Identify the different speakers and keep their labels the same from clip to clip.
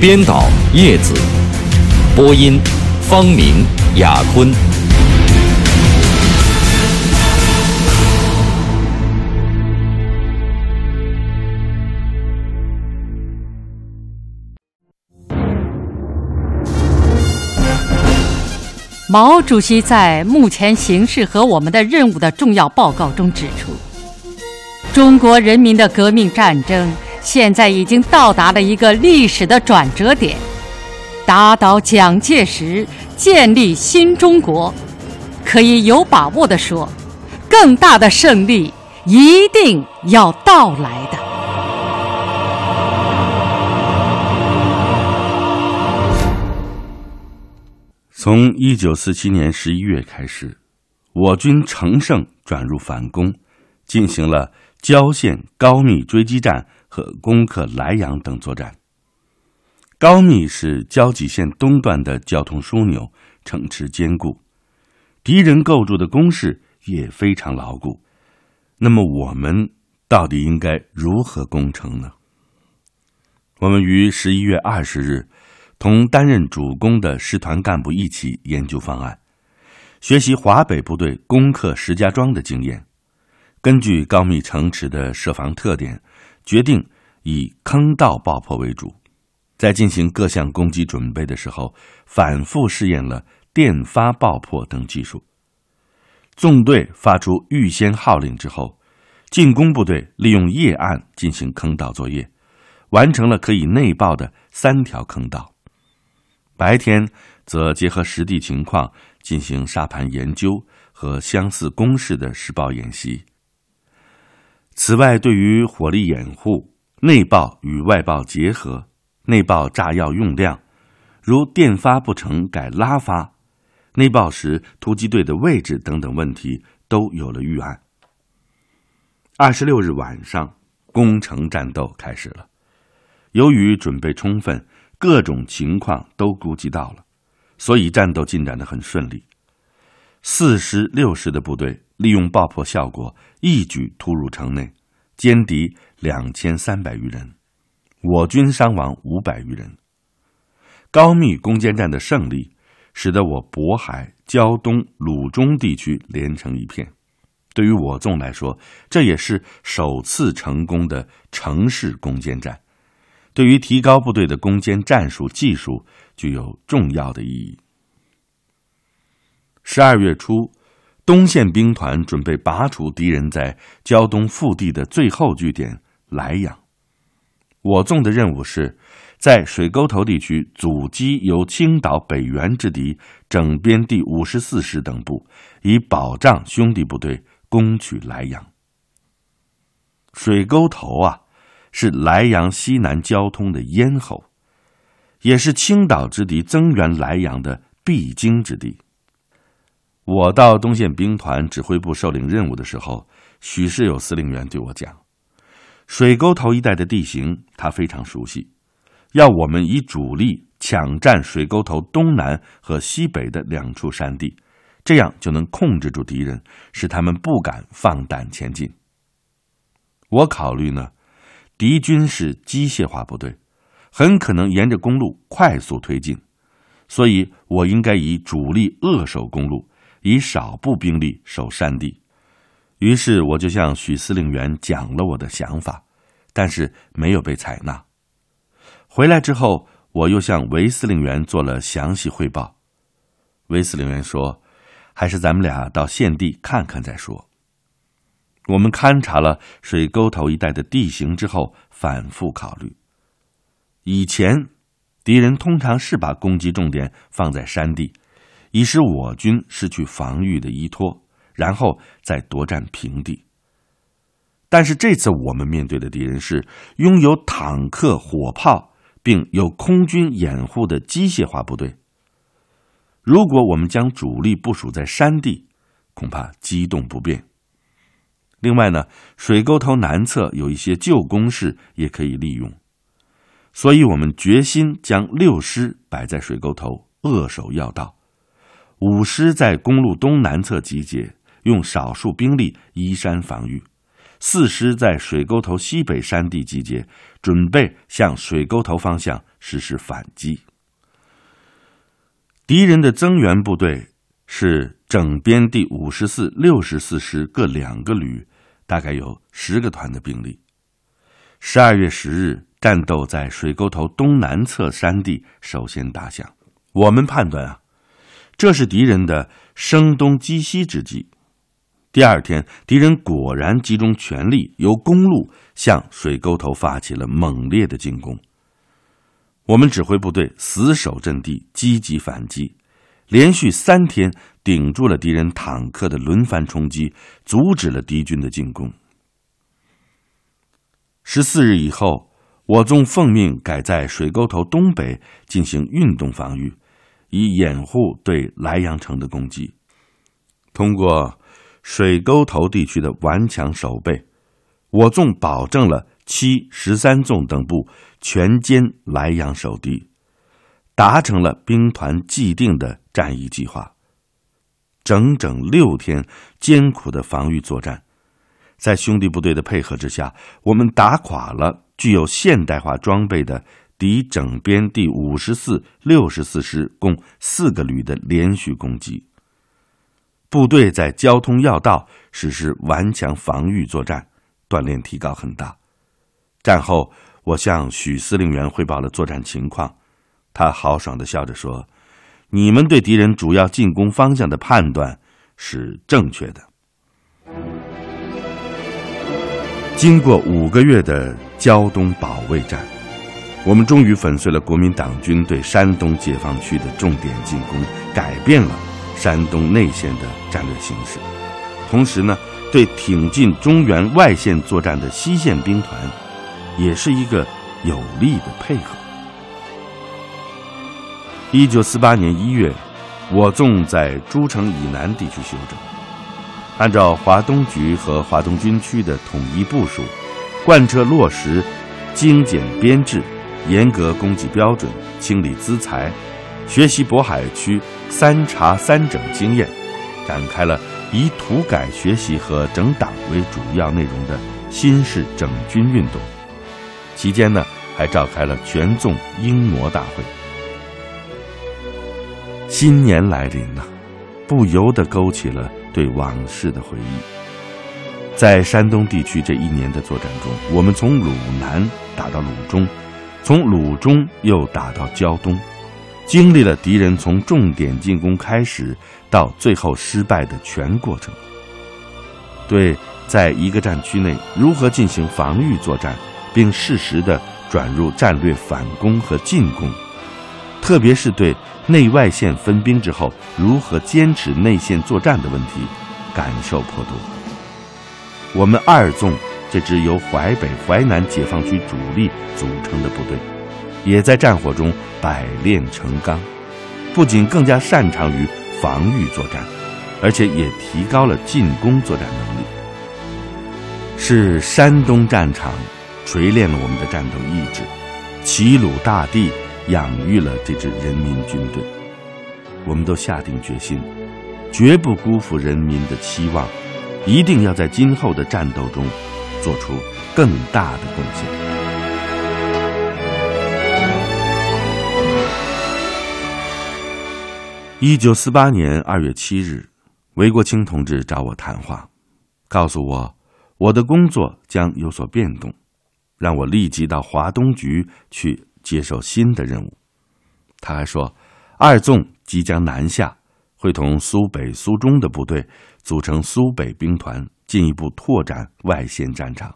Speaker 1: 编导叶子，播音方明、雅坤。
Speaker 2: 毛主席在目前形势和我们的任务的重要报告中指出，中国人民的革命战争。现在已经到达了一个历史的转折点，打倒蒋介石，建立新中国，可以有把握的说，更大的胜利一定要到来的。
Speaker 3: 从一九四七年十一月开始，我军乘胜转入反攻，进行了郊县高密追击战。攻克莱阳等作战。高密是交集线东段的交通枢纽，城池坚固，敌人构筑的工事也非常牢固。那么我们到底应该如何攻城呢？我们于十一月二十日，同担任主攻的师团干部一起研究方案，学习华北部队攻克石家庄的经验，根据高密城池的设防特点。决定以坑道爆破为主，在进行各项攻击准备的时候，反复试验了电发爆破等技术。纵队发出预先号令之后，进攻部队利用夜暗进行坑道作业，完成了可以内爆的三条坑道。白天则结合实地情况进行沙盘研究和相似攻势的实爆演习。此外，对于火力掩护、内爆与外爆结合、内爆炸药用量，如电发不成改拉发、内爆时突击队的位置等等问题，都有了预案。二十六日晚上，攻城战斗开始了。由于准备充分，各种情况都估计到了，所以战斗进展的很顺利。四师、六师的部队。利用爆破效果，一举突入城内，歼敌两千三百余人，我军伤亡五百余人。高密攻坚战的胜利，使得我渤海、胶东、鲁中地区连成一片。对于我纵来说，这也是首次成功的城市攻坚战，对于提高部队的攻坚战术技术具有重要的意义。十二月初。东线兵团准备拔除敌人在胶东腹地的最后据点莱阳，我纵的任务是，在水沟头地区阻击由青岛北援之敌整编第五十四师等部，以保障兄弟部队攻取莱阳。水沟头啊，是莱阳西南交通的咽喉，也是青岛之敌增援莱阳的必经之地。我到东线兵团指挥部受领任务的时候，许世友司令员对我讲：“水沟头一带的地形他非常熟悉，要我们以主力抢占水沟头东南和西北的两处山地，这样就能控制住敌人，使他们不敢放胆前进。”我考虑呢，敌军是机械化部队，很可能沿着公路快速推进，所以我应该以主力扼守公路。以少部兵力守山地，于是我就向许司令员讲了我的想法，但是没有被采纳。回来之后，我又向韦司令员做了详细汇报。韦司令员说：“还是咱们俩到现地看看再说。”我们勘察了水沟头一带的地形之后，反复考虑。以前，敌人通常是把攻击重点放在山地。以使我军失去防御的依托，然后再夺占平地。但是这次我们面对的敌人是拥有坦克、火炮，并有空军掩护的机械化部队。如果我们将主力部署在山地，恐怕机动不便。另外呢，水沟头南侧有一些旧工事也可以利用，所以我们决心将六师摆在水沟头扼守要道，五师在公路东南侧集结，用少数兵力依山防御；四师在水沟头西北山地集结，准备向水沟头方向实施反击。敌人的增援部队是整编第五十四、六十四师各两个旅。大概有十个团的兵力。十二月十日，战斗在水沟头东南侧山地首先打响。我们判断啊，这是敌人的声东击西之计。第二天，敌人果然集中全力，由公路向水沟头发起了猛烈的进攻。我们指挥部队死守阵地，积极反击。连续三天顶住了敌人坦克的轮番冲击，阻止了敌军的进攻。十四日以后，我纵奉命改在水沟头东北进行运动防御，以掩护对莱阳城的攻击。通过水沟头地区的顽强守备，我纵保证了七、十三纵等部全歼莱阳守敌。达成了兵团既定的战役计划。整整六天艰苦的防御作战，在兄弟部队的配合之下，我们打垮了具有现代化装备的敌整编第五十四、六十四师共四个旅的连续攻击。部队在交通要道实施顽强防御作战，锻炼提高很大。战后，我向许司令员汇报了作战情况。他豪爽的笑着说：“你们对敌人主要进攻方向的判断是正确的。”经过五个月的胶东保卫战，我们终于粉碎了国民党军对山东解放区的重点进攻，改变了山东内线的战略形势。同时呢，对挺进中原外线作战的西线兵团，也是一个有力的配合。一九四八年一月，我纵在诸城以南地区休整，按照华东局和华东军区的统一部署，贯彻落实精简编制、严格供给标准、清理资财，学习渤海区三查三整经验，展开了以土改学习和整党为主要内容的新式整军运动。期间呢，还召开了全纵英模大会。新年来临了，不由得勾起了对往事的回忆。在山东地区这一年的作战中，我们从鲁南打到鲁中，从鲁中又打到胶东，经历了敌人从重点进攻开始到最后失败的全过程。对，在一个战区内如何进行防御作战，并适时的转入战略反攻和进攻，特别是对。内外线分兵之后，如何坚持内线作战的问题，感受颇多。我们二纵这支由淮北、淮南解放区主力组成的部队，也在战火中百炼成钢，不仅更加擅长于防御作战，而且也提高了进攻作战能力。是山东战场锤炼了我们的战斗意志，齐鲁大地。养育了这支人民军队，我们都下定决心，绝不辜负人民的期望，一定要在今后的战斗中做出更大的贡献。一九四八年二月七日，韦国清同志找我谈话，告诉我我的工作将有所变动，让我立即到华东局去。接受新的任务，他还说，二纵即将南下，会同苏北、苏中的部队组成苏北兵团，进一步拓展外线战场。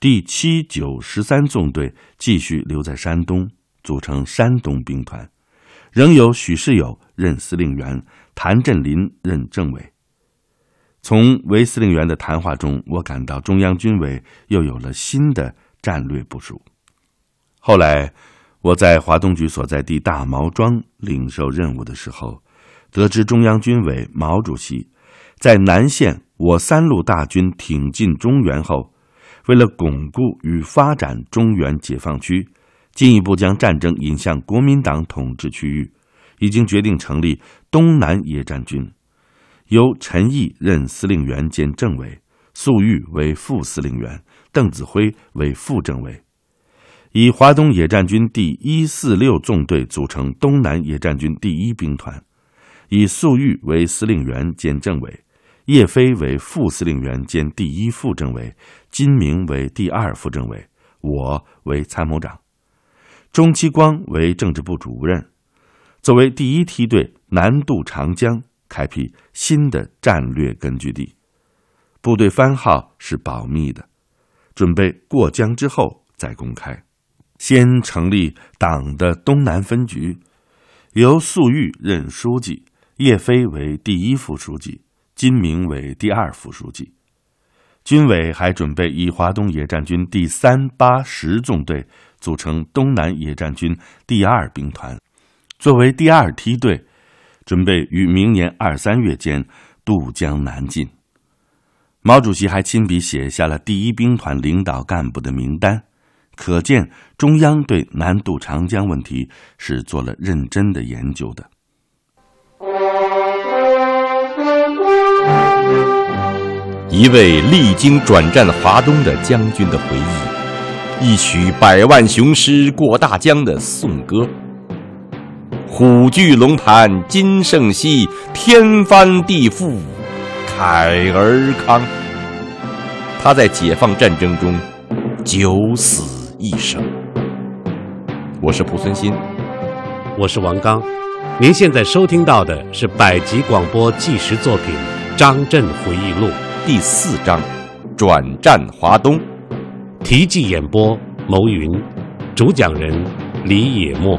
Speaker 3: 第七、九、十三纵队继续留在山东，组成山东兵团，仍由许世友任司令员，谭震林任政委。从韦司令员的谈话中，我感到中央军委又有了新的战略部署。后来，我在华东局所在地大毛庄领受任务的时候，得知中央军委毛主席在南线我三路大军挺进中原后，为了巩固与发展中原解放区，进一步将战争引向国民党统治区域，已经决定成立东南野战军，由陈毅任司令员兼政委，粟裕为副司令员，邓子恢为副政委。以华东野战军第一四六纵队组成东南野战军第一兵团，以粟裕为司令员兼政委，叶飞为副司令员兼第一副政委，金明为第二副政委，我为参谋长，钟其光为政治部主任。作为第一梯队南渡长江，开辟新的战略根据地，部队番号是保密的，准备过江之后再公开。先成立党的东南分局，由粟裕任书记，叶飞为第一副书记，金明为第二副书记。军委还准备以华东野战军第三八十纵队组成东南野战军第二兵团，作为第二梯队，准备于明年二三月间渡江南进。毛主席还亲笔写下了第一兵团领导干部的名单。可见，中央对南渡长江问题是做了认真的研究的。
Speaker 1: 一位历经转战华东的将军的回忆，一曲百万雄师过大江的颂歌。虎踞龙盘今胜昔，天翻地覆慨而慷。他在解放战争中九死。一生。我是蒲存昕，
Speaker 4: 我是王刚。您现在收听到的是百集广播纪实作品《张震回忆录》
Speaker 1: 第四章《转战华东》，
Speaker 4: 题记演播牟云，主讲人李野墨。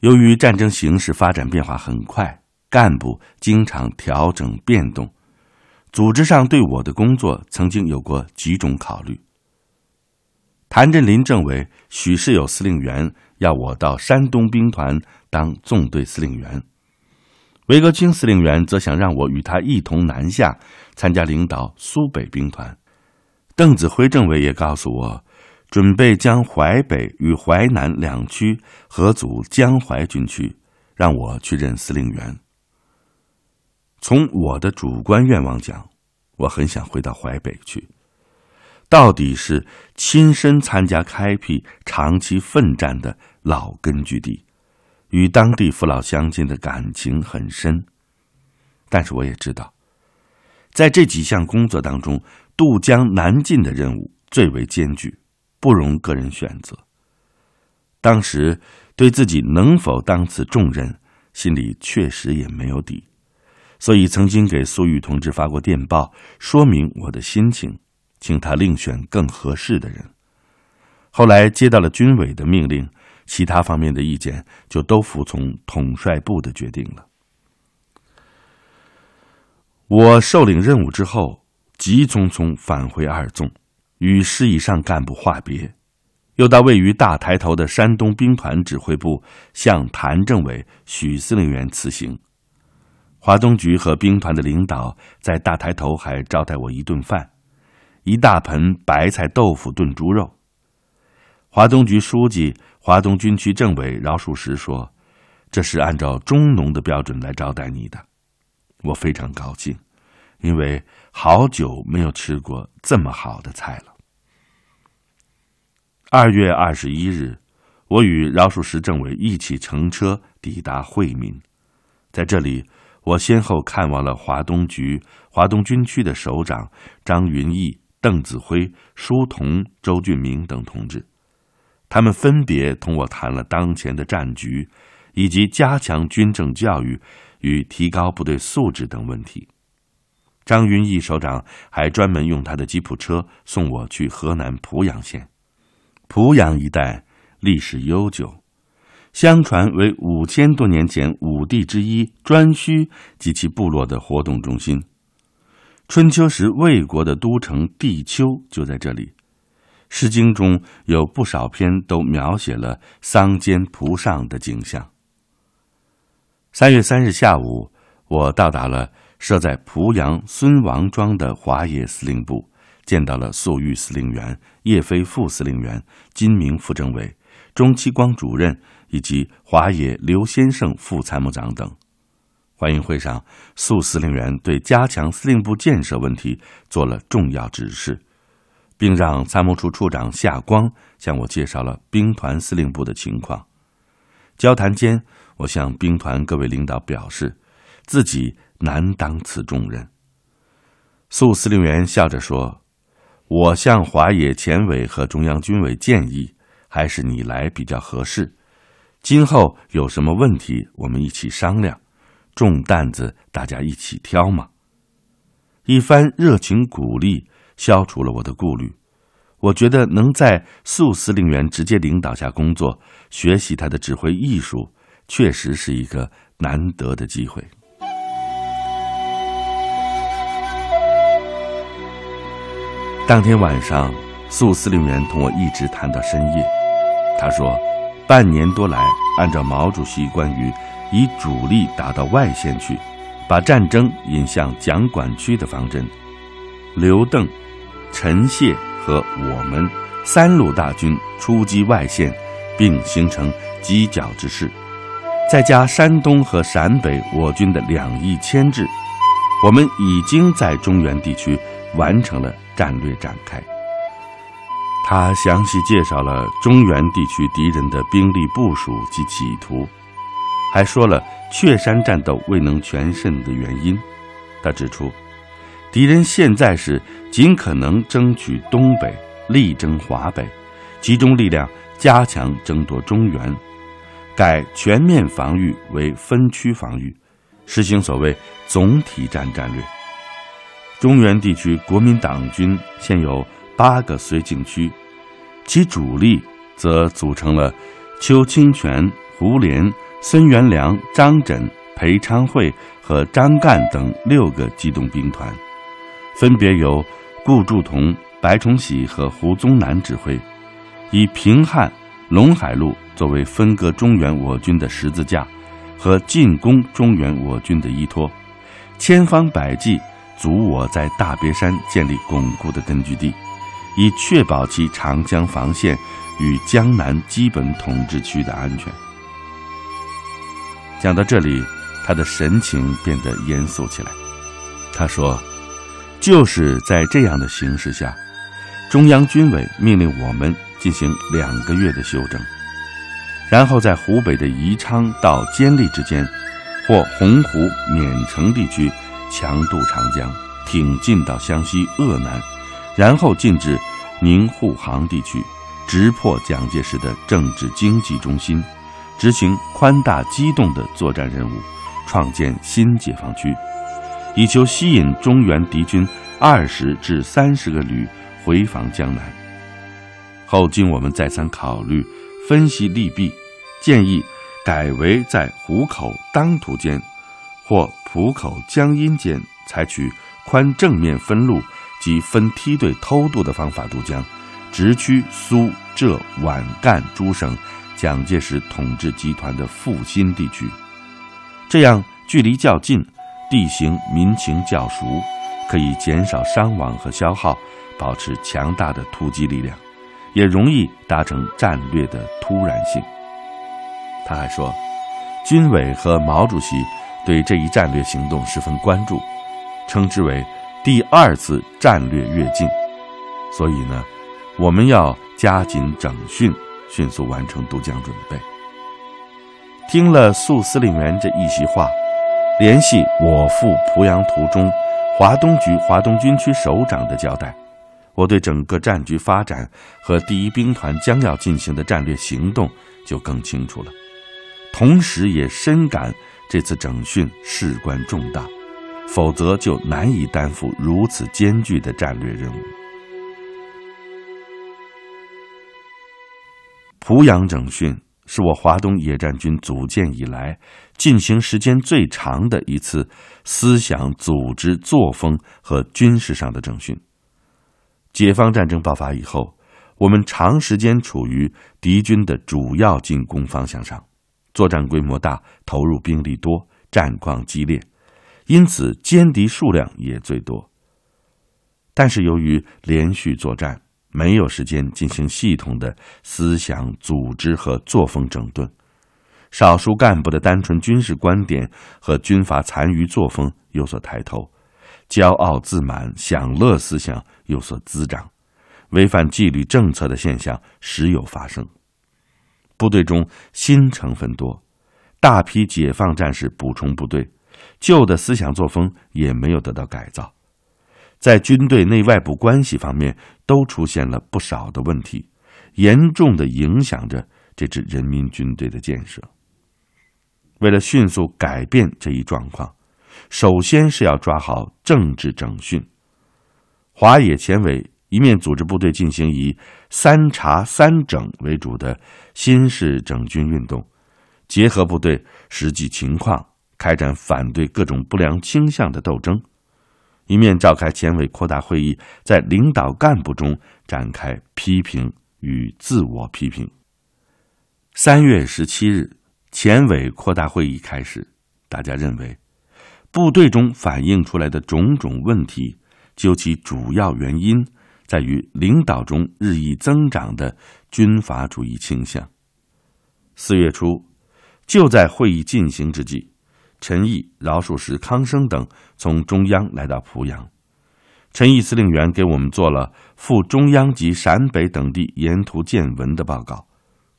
Speaker 3: 由于战争形势发展变化很快。干部经常调整变动，组织上对我的工作曾经有过几种考虑。谭震林政委、许世友司令员要我到山东兵团当纵队司令员，韦格清司令员则想让我与他一同南下参加领导苏北兵团。邓子恢政委也告诉我，准备将淮北与淮南两区合组江淮军区，让我去任司令员。从我的主观愿望讲，我很想回到淮北去。到底是亲身参加开辟、长期奋战的老根据地，与当地父老乡亲的感情很深。但是我也知道，在这几项工作当中，渡江南进的任务最为艰巨，不容个人选择。当时对自己能否当此重任，心里确实也没有底。所以曾经给粟裕同志发过电报，说明我的心情，请他另选更合适的人。后来接到了军委的命令，其他方面的意见就都服从统帅部的决定了。我受领任务之后，急匆匆返回二纵，与师以上干部话别，又到位于大台头的山东兵团指挥部，向谭政委、许司令员辞行。华东局和兵团的领导在大台头还招待我一顿饭，一大盆白菜豆腐炖猪肉。华东局书记、华东军区政委饶漱石说：“这是按照中农的标准来招待你的。”我非常高兴，因为好久没有吃过这么好的菜了。二月二十一日，我与饶漱石政委一起乘车抵达惠民，在这里。我先后看望了华东局、华东军区的首长张云逸、邓子恢、舒同、周俊明等同志，他们分别同我谈了当前的战局，以及加强军政教育与提高部队素质等问题。张云逸首长还专门用他的吉普车送我去河南濮阳县。濮阳一带历史悠久。相传为五千多年前五帝之一颛顼及其部落的活动中心。春秋时魏国的都城地丘就在这里，《诗经》中有不少篇都描写了桑间蒲上的景象。三月三日下午，我到达了设在濮阳孙王庄的华野司令部，见到了粟裕司令员、叶飞副司令员、金明副政委、钟期光主任以及华野刘先生副参谋长等。欢迎会上，粟司令员对加强司令部建设问题做了重要指示，并让参谋处处长夏光向我介绍了兵团司令部的情况。交谈间，我向兵团各位领导表示，自己难当此重任。粟司令员笑着说：“我向华野前委和中央军委建议，还是你来比较合适。今后有什么问题，我们一起商量。”重担子，大家一起挑嘛。一番热情鼓励，消除了我的顾虑。我觉得能在粟司令员直接领导下工作，学习他的指挥艺术，确实是一个难得的机会。当天晚上，粟司令员同我一直谈到深夜。他说，半年多来，按照毛主席关于。以主力打到外线去，把战争引向蒋管区的方针。刘邓、陈谢和我们三路大军出击外线，并形成犄角之势。再加山东和陕北我军的两翼牵制，我们已经在中原地区完成了战略展开。他详细介绍了中原地区敌人的兵力部署及企图。还说了雀山战斗未能全胜的原因。他指出，敌人现在是尽可能争取东北，力争华北，集中力量加强争夺中原，改全面防御为分区防御，实行所谓总体战战略。中原地区国民党军现有八个绥靖区，其主力则组成了邱清泉、胡琏。孙元良、张轸、裴昌会和张干等六个机动兵团，分别由顾祝同、白崇禧和胡宗南指挥，以平汉、陇海路作为分割中原我军的十字架和进攻中原我军的依托，千方百计阻我在大别山建立巩固的根据地，以确保其长江防线与江南基本统治区的安全。讲到这里，他的神情变得严肃起来。他说：“就是在这样的形势下，中央军委命令我们进行两个月的休整，然后在湖北的宜昌到监利之间，或洪湖、勉城地区强渡长江，挺进到湘西鄂南，然后进至宁沪杭地区，直破蒋介石的政治经济中心。”执行宽大机动的作战任务，创建新解放区，以求吸引中原敌军二十至三十个旅回防江南。后经我们再三考虑、分析利弊，建议改为在湖口当涂间或浦口江阴间，采取宽正面分路及分梯队偷渡的方法渡江，直趋苏浙皖赣诸省。蒋介石统治集团的复兴地区，这样距离较近，地形民情较熟，可以减少伤亡和消耗，保持强大的突击力量，也容易达成战略的突然性。他还说，军委和毛主席对这一战略行动十分关注，称之为第二次战略跃进。所以呢，我们要加紧整训。迅速完成渡江准备。听了粟司令员这一席话，联系我赴濮阳途中，华东局华东军区首长的交代，我对整个战局发展和第一兵团将要进行的战略行动就更清楚了。同时也深感这次整训事关重大，否则就难以担负如此艰巨的战略任务。濮阳整训是我华东野战军组建以来进行时间最长的一次思想、组织、作风和军事上的整训。解放战争爆发以后，我们长时间处于敌军的主要进攻方向上，作战规模大，投入兵力多，战况激烈，因此歼敌数量也最多。但是由于连续作战，没有时间进行系统的思想组织和作风整顿，少数干部的单纯军事观点和军阀残余作风有所抬头，骄傲自满、享乐思想有所滋长，违反纪律政策的现象时有发生。部队中新成分多，大批解放战士补充部队，旧的思想作风也没有得到改造。在军队内外部关系方面都出现了不少的问题，严重的影响着这支人民军队的建设。为了迅速改变这一状况，首先是要抓好政治整训。华野前委一面组织部队进行以“三查三整”为主的新式整军运动，结合部队实际情况，开展反对各种不良倾向的斗争。一面召开前委扩大会议，在领导干部中展开批评与自我批评。三月十七日，前委扩大会议开始，大家认为，部队中反映出来的种种问题，究其主要原因在于领导中日益增长的军阀主义倾向。四月初，就在会议进行之际。陈毅、饶漱石、康生等从中央来到濮阳，陈毅司令员给我们做了赴中央及陕北等地沿途见闻的报告，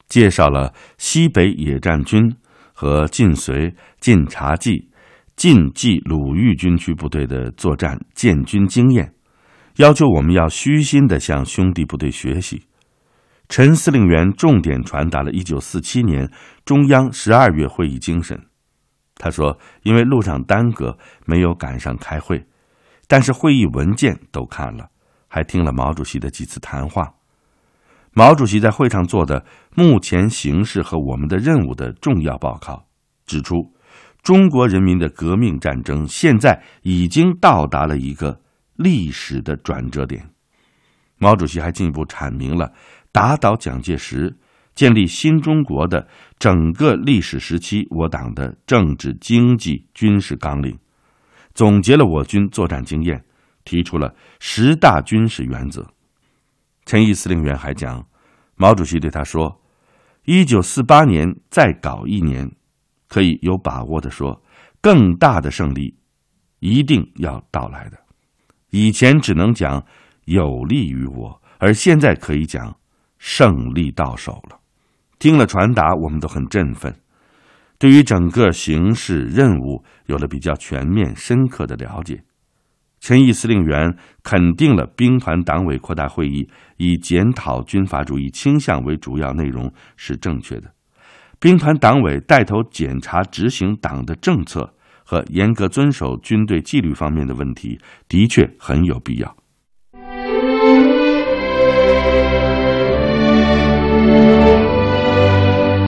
Speaker 3: 介绍了西北野战军和晋绥、晋察冀、晋冀鲁豫军区部队的作战建军经验，要求我们要虚心的向兄弟部队学习。陈司令员重点传达了一九四七年中央十二月会议精神。他说：“因为路上耽搁，没有赶上开会，但是会议文件都看了，还听了毛主席的几次谈话。毛主席在会上做的目前形势和我们的任务的重要报告，指出中国人民的革命战争现在已经到达了一个历史的转折点。毛主席还进一步阐明了打倒蒋介石。”建立新中国的整个历史时期，我党的政治、经济、军事纲领，总结了我军作战经验，提出了十大军事原则。陈毅司令员还讲，毛主席对他说：“一九四八年再搞一年，可以有把握的说，更大的胜利一定要到来的。以前只能讲有利于我，而现在可以讲胜利到手了。”听了传达，我们都很振奋，对于整个形势任务有了比较全面、深刻的了解。陈毅司令员肯定了兵团党委扩大会议以检讨军阀主义倾向为主要内容是正确的，兵团党委带头检查执行党的政策和严格遵守军队纪律方面的问题的确很有必要。